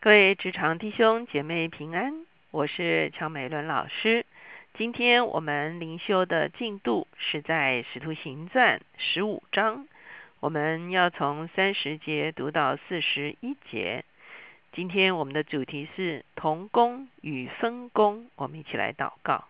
各位职场弟兄姐妹平安，我是乔美伦老师。今天我们灵修的进度是在《使徒行传》十五章，我们要从三十节读到四十一节。今天我们的主题是同工与分工，我们一起来祷告。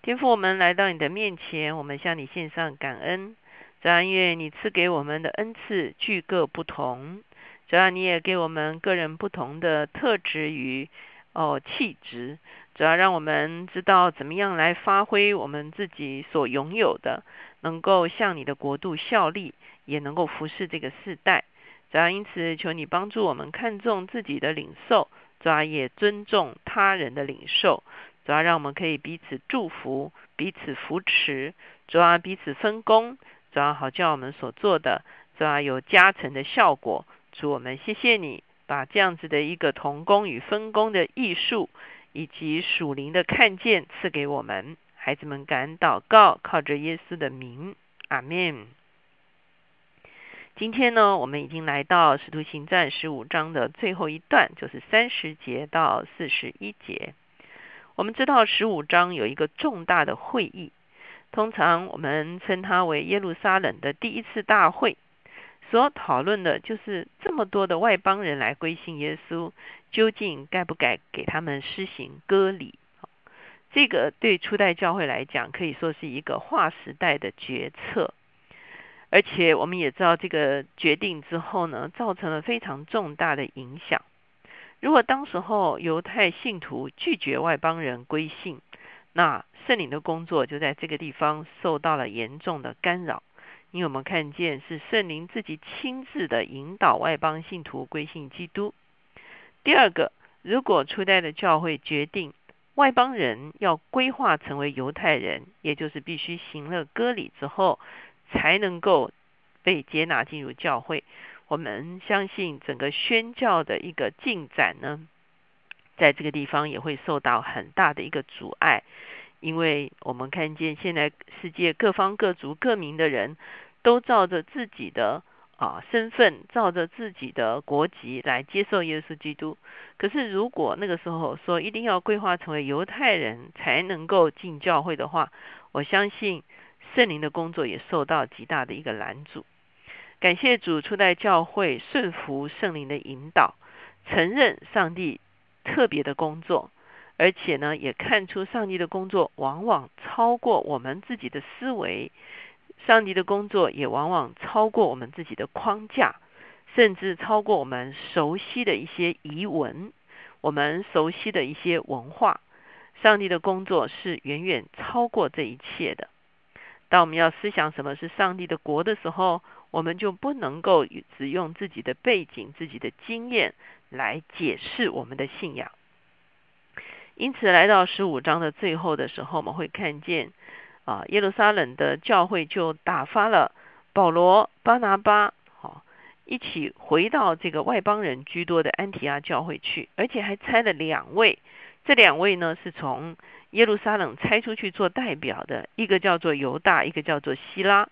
天父，我们来到你的面前，我们向你献上感恩。但愿你赐给我们的恩赐具各不同。主要你也给我们个人不同的特质与哦气质，主要让我们知道怎么样来发挥我们自己所拥有的，能够向你的国度效力，也能够服侍这个世代。主要因此求你帮助我们看重自己的领受，主要也尊重他人的领受，主要让我们可以彼此祝福、彼此扶持，主要彼此分工，主要好叫我们所做的主要有加成的效果。主我们谢谢你，把这样子的一个同工与分工的艺术，以及属灵的看见赐给我们。孩子们敢祷告，靠着耶稣的名，阿门。今天呢，我们已经来到使徒行传十五章的最后一段，就是三十节到四十一节。我们知道十五章有一个重大的会议，通常我们称它为耶路撒冷的第一次大会。所讨论的就是这么多的外邦人来归信耶稣，究竟该不该给他们施行割礼？这个对初代教会来讲，可以说是一个划时代的决策。而且我们也知道，这个决定之后呢，造成了非常重大的影响。如果当时候犹太信徒拒绝外邦人归信，那圣灵的工作就在这个地方受到了严重的干扰。因为我们看见是圣灵自己亲自的引导外邦信徒归信基督。第二个，如果初代的教会决定外邦人要规划成为犹太人，也就是必须行了割礼之后，才能够被接纳进入教会。我们相信整个宣教的一个进展呢，在这个地方也会受到很大的一个阻碍。因为我们看见现在世界各方各族各民的人都照着自己的啊身份，照着自己的国籍来接受耶稣基督。可是如果那个时候说一定要规划成为犹太人才能够进教会的话，我相信圣灵的工作也受到极大的一个拦阻。感谢主初代教会顺服圣灵的引导，承认上帝特别的工作。而且呢，也看出上帝的工作往往超过我们自己的思维，上帝的工作也往往超过我们自己的框架，甚至超过我们熟悉的一些遗文，我们熟悉的一些文化。上帝的工作是远远超过这一切的。当我们要思想什么是上帝的国的时候，我们就不能够只用自己的背景、自己的经验来解释我们的信仰。因此，来到十五章的最后的时候，我们会看见啊，耶路撒冷的教会就打发了保罗、巴拿巴，好，一起回到这个外邦人居多的安提阿教会去，而且还差了两位。这两位呢，是从耶路撒冷差出去做代表的，一个叫做犹大，一个叫做希拉。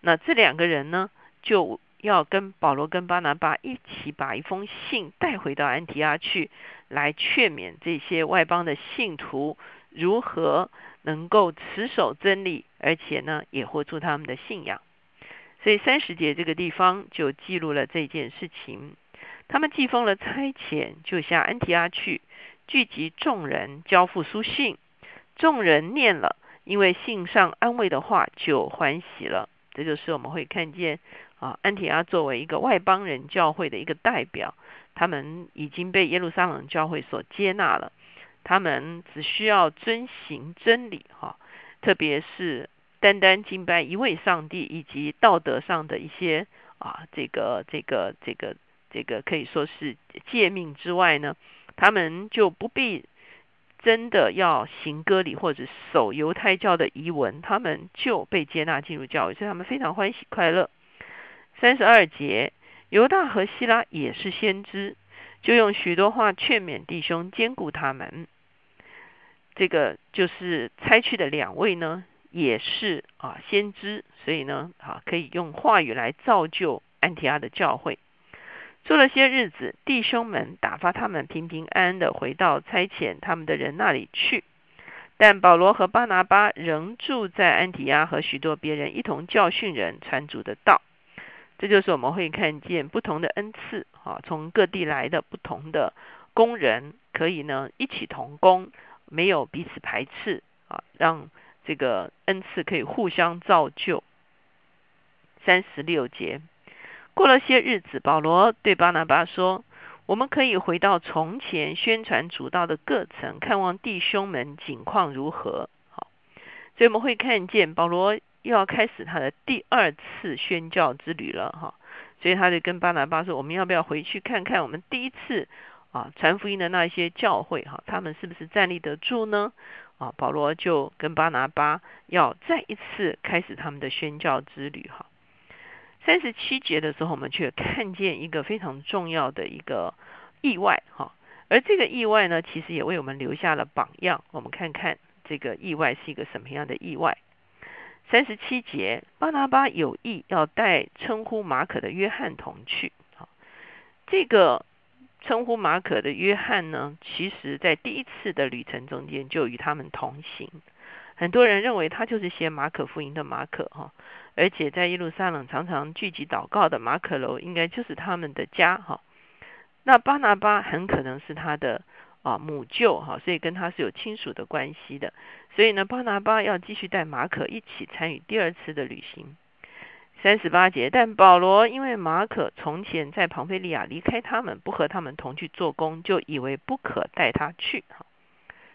那这两个人呢，就要跟保罗跟巴拿巴一起把一封信带回到安提阿去。来劝勉这些外邦的信徒如何能够持守真理，而且呢也活出他们的信仰。所以三十节这个地方就记录了这件事情。他们寄封了差遣，就向安提阿去，聚集众人，交付书信。众人念了，因为信上安慰的话，就欢喜了。这就是我们会看见啊，安提阿作为一个外邦人教会的一个代表。他们已经被耶路撒冷教会所接纳了，他们只需要遵行真理，哈，特别是单单敬拜一位上帝，以及道德上的一些啊，这个这个这个这个可以说是诫命之外呢，他们就不必真的要行割礼或者守犹太教的遗文，他们就被接纳进入教会，所以他们非常欢喜快乐。三十二节。犹大和希拉也是先知，就用许多话劝勉弟兄，兼顾他们。这个就是猜去的两位呢，也是啊先知，所以呢，啊可以用话语来造就安提阿的教会。做了些日子，弟兄们打发他们平平安安的回到差遣他们的人那里去。但保罗和巴拿巴仍住在安提亚，和许多别人一同教训人，传主的道。这就是我们会看见不同的恩赐，啊，从各地来的不同的工人，可以呢一起同工，没有彼此排斥，啊，让这个恩赐可以互相造就。三十六节，过了些日子，保罗对巴拿巴说。我们可以回到从前宣传主道的各层，看望弟兄们景况如何。好，所以我们会看见保罗又要开始他的第二次宣教之旅了。哈，所以他就跟巴拿巴说：“我们要不要回去看看我们第一次啊传福音的那些教会？哈，他们是不是站立得住呢？”啊，保罗就跟巴拿巴要再一次开始他们的宣教之旅。哈。三十七节的时候，我们却看见一个非常重要的一个意外，哈，而这个意外呢，其实也为我们留下了榜样。我们看看这个意外是一个什么样的意外。三十七节，巴拿巴有意要带称呼马可的约翰同去，好，这个称呼马可的约翰呢，其实在第一次的旅程中间就与他们同行。很多人认为他就是写马可福音的马可，哈。而且在耶路撒冷常常聚集祷告的马可楼，应该就是他们的家哈。那巴拿巴很可能是他的啊母舅哈，所以跟他是有亲属的关系的。所以呢，巴拿巴要继续带马可一起参与第二次的旅行。三十八节，但保罗因为马可从前在庞菲利亚离开他们，不和他们同去做工，就以为不可带他去哈。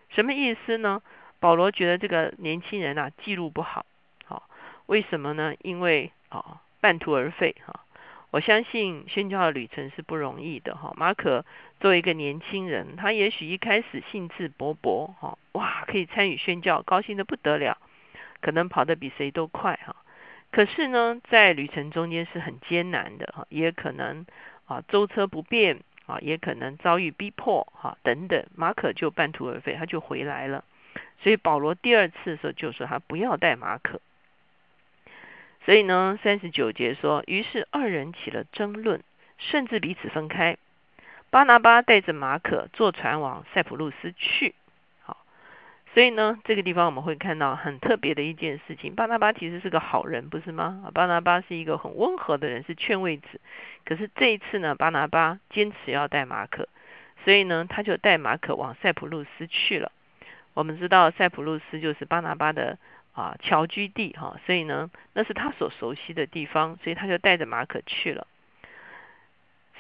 什么意思呢？保罗觉得这个年轻人啊记录不好。好为什么呢？因为啊，半途而废哈。我相信宣教的旅程是不容易的哈。马可作为一个年轻人，他也许一开始兴致勃勃哈，哇，可以参与宣教，高兴的不得了，可能跑得比谁都快哈。可是呢，在旅程中间是很艰难的哈，也可能啊舟车不便啊，也可能遭遇逼迫哈等等。马可就半途而废，他就回来了。所以保罗第二次的时候就说他不要带马可。所以呢，三十九节说，于是二人起了争论，甚至彼此分开。巴拿巴带着马可坐船往塞浦路斯去。好，所以呢，这个地方我们会看到很特别的一件事情。巴拿巴其实是个好人，不是吗？巴拿巴是一个很温和的人，是劝慰子。可是这一次呢，巴拿巴坚持要带马可，所以呢，他就带马可往塞浦路斯去了。我们知道塞浦路斯就是巴拿巴的。啊，侨居地哈，所以呢，那是他所熟悉的地方，所以他就带着马可去了。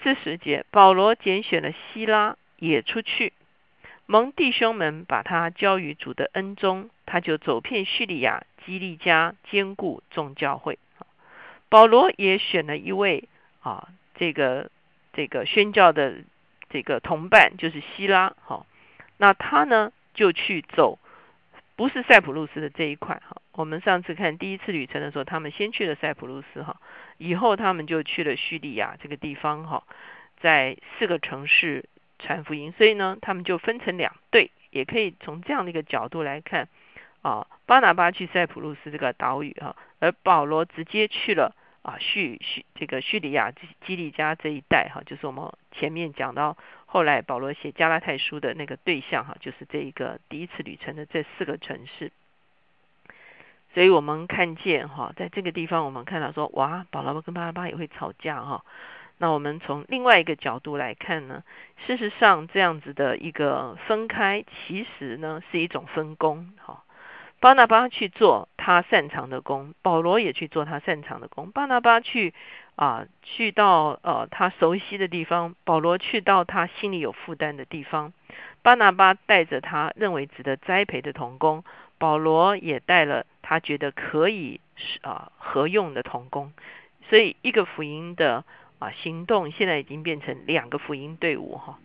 四十节，保罗拣选了希拉也出去，蒙弟兄们把他交于主的恩中，他就走遍叙利亚、基利家，兼顾众教会。保罗也选了一位啊，这个这个宣教的这个同伴，就是希拉。好，那他呢就去走。不是塞浦路斯的这一块哈，我们上次看第一次旅程的时候，他们先去了塞浦路斯哈，以后他们就去了叙利亚这个地方哈，在四个城市传福音，所以呢，他们就分成两队，也可以从这样的一个角度来看啊，巴拿巴去塞浦路斯这个岛屿哈，而保罗直接去了啊叙叙这个叙利亚基基利加这一带哈，就是我们前面讲到。后来保罗写加拉太书的那个对象哈，就是这一个第一次旅程的这四个城市。所以我们看见哈，在这个地方我们看到说，哇，保罗跟巴拉巴也会吵架哈。那我们从另外一个角度来看呢，事实上这样子的一个分开，其实呢是一种分工哈。巴拿巴去做他擅长的工，保罗也去做他擅长的工。巴拿巴去。啊，去到呃他熟悉的地方，保罗去到他心里有负担的地方，巴拿巴带着他认为值得栽培的童工，保罗也带了他觉得可以啊合用的童工，所以一个福音的啊行动现在已经变成两个福音队伍哈。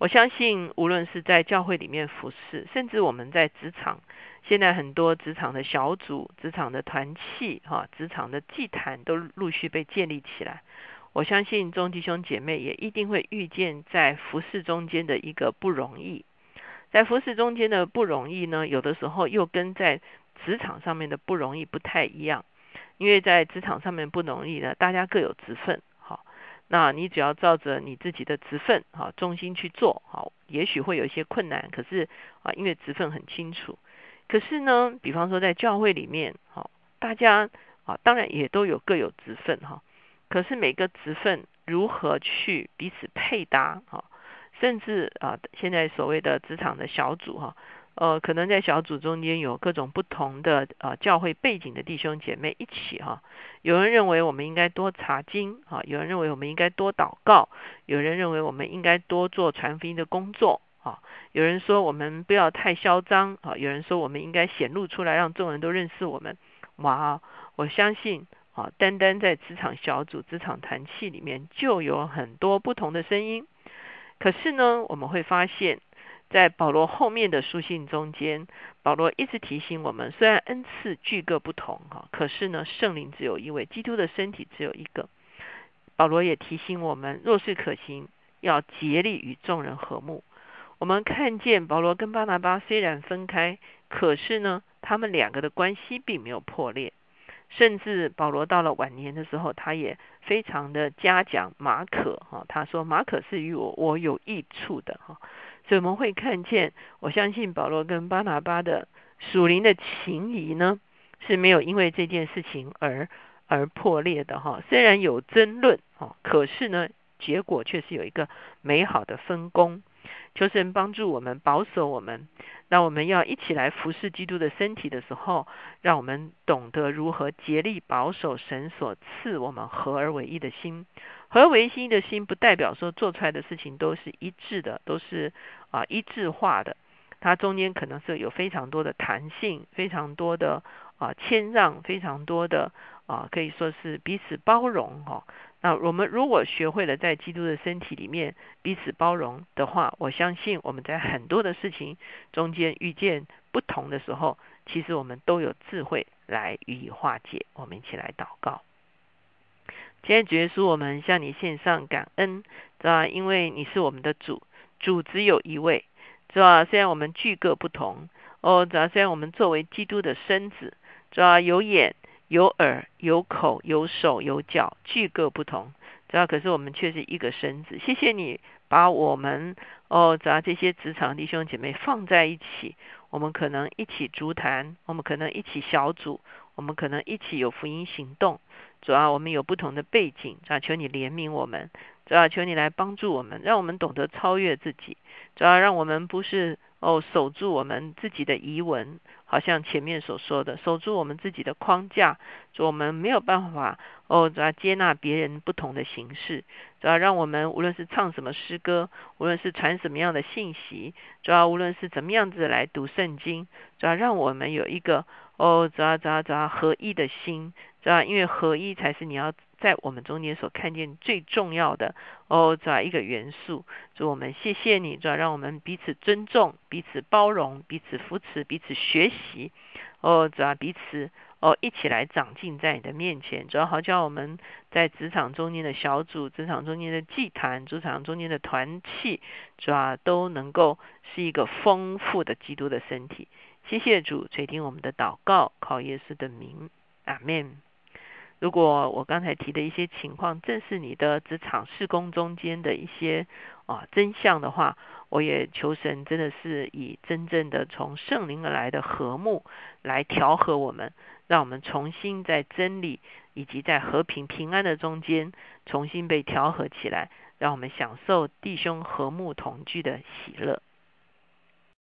我相信无论是在教会里面服侍，甚至我们在职场。现在很多职场的小组、职场的团契、哈、职场的祭坛都陆续被建立起来。我相信众弟兄姐妹也一定会遇见在服饰中间的一个不容易。在服饰中间的不容易呢，有的时候又跟在职场上面的不容易不太一样。因为在职场上面不容易呢，大家各有职分，那你只要照着你自己的职分啊，忠心去做，好，也许会有一些困难，可是啊，因为职分很清楚。可是呢，比方说在教会里面，好，大家啊，当然也都有各有职分哈。可是每个职分如何去彼此配搭，哈，甚至啊，现在所谓的职场的小组哈。呃，可能在小组中间有各种不同的呃教会背景的弟兄姐妹一起哈，有人认为我们应该多查经啊，有人认为我们应该多祷告，有人认为我们应该多做传福音的工作啊，有人说我们不要太嚣张啊，有人说我们应该显露出来，让众人都认识我们。哇，我相信啊，单单在职场小组、职场团契里面就有很多不同的声音。可是呢，我们会发现。在保罗后面的书信中间，保罗一直提醒我们：虽然恩赐具各不同，哈，可是呢，圣灵只有一位，基督的身体只有一个。保罗也提醒我们：若是可行，要竭力与众人和睦。我们看见保罗跟巴拿巴虽然分开，可是呢，他们两个的关系并没有破裂。甚至保罗到了晚年的时候，他也非常的嘉奖马可，哈，他说：马可是与我我有益处的，哈。怎么会看见，我相信保罗跟巴拿巴的属灵的情谊呢，是没有因为这件事情而而破裂的哈。虽然有争论哈，可是呢，结果却是有一个美好的分工。求神帮助我们，保守我们。那我们要一起来服侍基督的身体的时候，让我们懂得如何竭力保守神所赐我们合而为一的心。合而为一的心，不代表说做出来的事情都是一致的，都是啊一致化的。它中间可能是有非常多的弹性，非常多的啊谦让，非常多的啊可以说是彼此包容哈。那我们如果学会了在基督的身体里面彼此包容的话，我相信我们在很多的事情中间遇见不同的时候，其实我们都有智慧来予以化解。我们一起来祷告。今天主耶稣，我们向你献上感恩，知道因为你是我们的主，主只有一位，知道虽然我们具各不同，哦，知道虽然我们作为基督的身子，知道有眼、有耳、有口、有手、有脚，俱各不同，主要可是我们却是一个身子。谢谢你把我们，哦，知道这些职场弟兄姐妹放在一起，我们可能一起足坛，我们可能一起小组，我们可能一起有福音行动。主要我们有不同的背景，主要求你怜悯我们，主要求你来帮助我们，让我们懂得超越自己，主要让我们不是哦守住我们自己的遗文，好像前面所说的守住我们自己的框架，我们没有办法哦主要接纳别人不同的形式，主要让我们无论是唱什么诗歌，无论是传什么样的信息，主要无论是怎么样子来读圣经，主要让我们有一个哦主要主要主要合一的心。主要？因为合一才是你要在我们中间所看见最重要的哦，主要一个元素。祝我们谢谢你，主要让我们彼此尊重、彼此包容、彼此扶持、彼此学习哦，主要彼此哦一起来长进在你的面前。主要好叫我们在职场中间的小组、职场中间的祭坛、职场中间的团契，主要都能够是一个丰富的基督的身体。谢谢主垂听我们的祷告，靠耶稣的名，阿门。如果我刚才提的一些情况正是你的职场施工中间的一些啊真相的话，我也求神真的是以真正的从圣灵而来的和睦来调和我们，让我们重新在真理以及在和平平安的中间重新被调和起来，让我们享受弟兄和睦同居的喜乐。